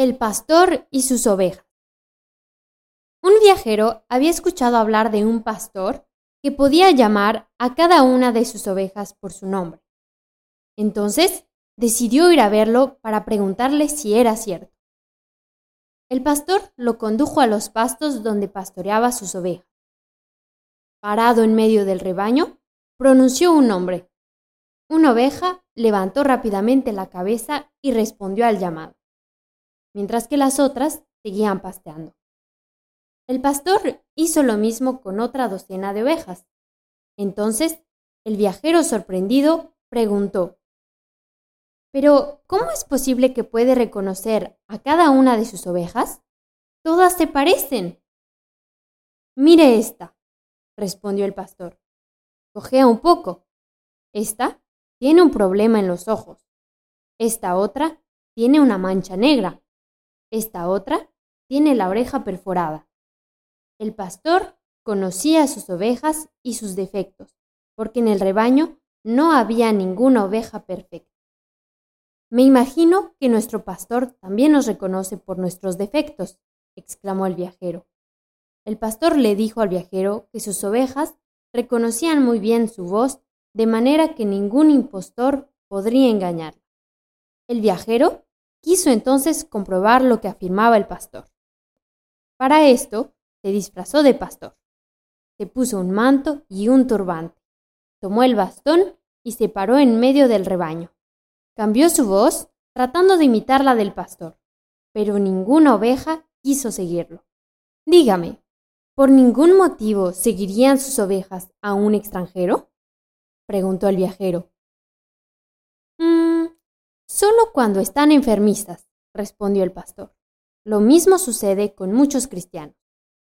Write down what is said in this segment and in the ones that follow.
El pastor y sus ovejas. Un viajero había escuchado hablar de un pastor que podía llamar a cada una de sus ovejas por su nombre. Entonces decidió ir a verlo para preguntarle si era cierto. El pastor lo condujo a los pastos donde pastoreaba sus ovejas. Parado en medio del rebaño, pronunció un nombre. Una oveja levantó rápidamente la cabeza y respondió al llamado mientras que las otras seguían pasteando. El pastor hizo lo mismo con otra docena de ovejas. Entonces, el viajero sorprendido preguntó, Pero, ¿cómo es posible que puede reconocer a cada una de sus ovejas? Todas se parecen. Mire esta, respondió el pastor. Cojea un poco. Esta tiene un problema en los ojos. Esta otra tiene una mancha negra. Esta otra tiene la oreja perforada. El pastor conocía sus ovejas y sus defectos, porque en el rebaño no había ninguna oveja perfecta. Me imagino que nuestro pastor también nos reconoce por nuestros defectos, exclamó el viajero. El pastor le dijo al viajero que sus ovejas reconocían muy bien su voz, de manera que ningún impostor podría engañarla. El viajero Quiso entonces comprobar lo que afirmaba el pastor. Para esto, se disfrazó de pastor. Se puso un manto y un turbante. Tomó el bastón y se paró en medio del rebaño. Cambió su voz tratando de imitar la del pastor, pero ninguna oveja quiso seguirlo. Dígame, ¿por ningún motivo seguirían sus ovejas a un extranjero? preguntó el viajero. Solo cuando están enfermizas, respondió el pastor. Lo mismo sucede con muchos cristianos.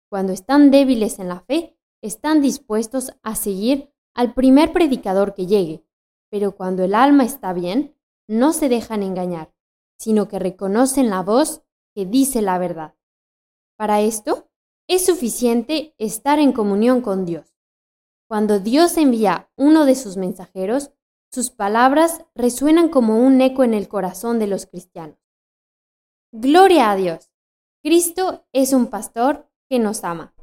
Cuando están débiles en la fe, están dispuestos a seguir al primer predicador que llegue, pero cuando el alma está bien, no se dejan engañar, sino que reconocen la voz que dice la verdad. Para esto, es suficiente estar en comunión con Dios. Cuando Dios envía uno de sus mensajeros, sus palabras resuenan como un eco en el corazón de los cristianos. Gloria a Dios. Cristo es un pastor que nos ama.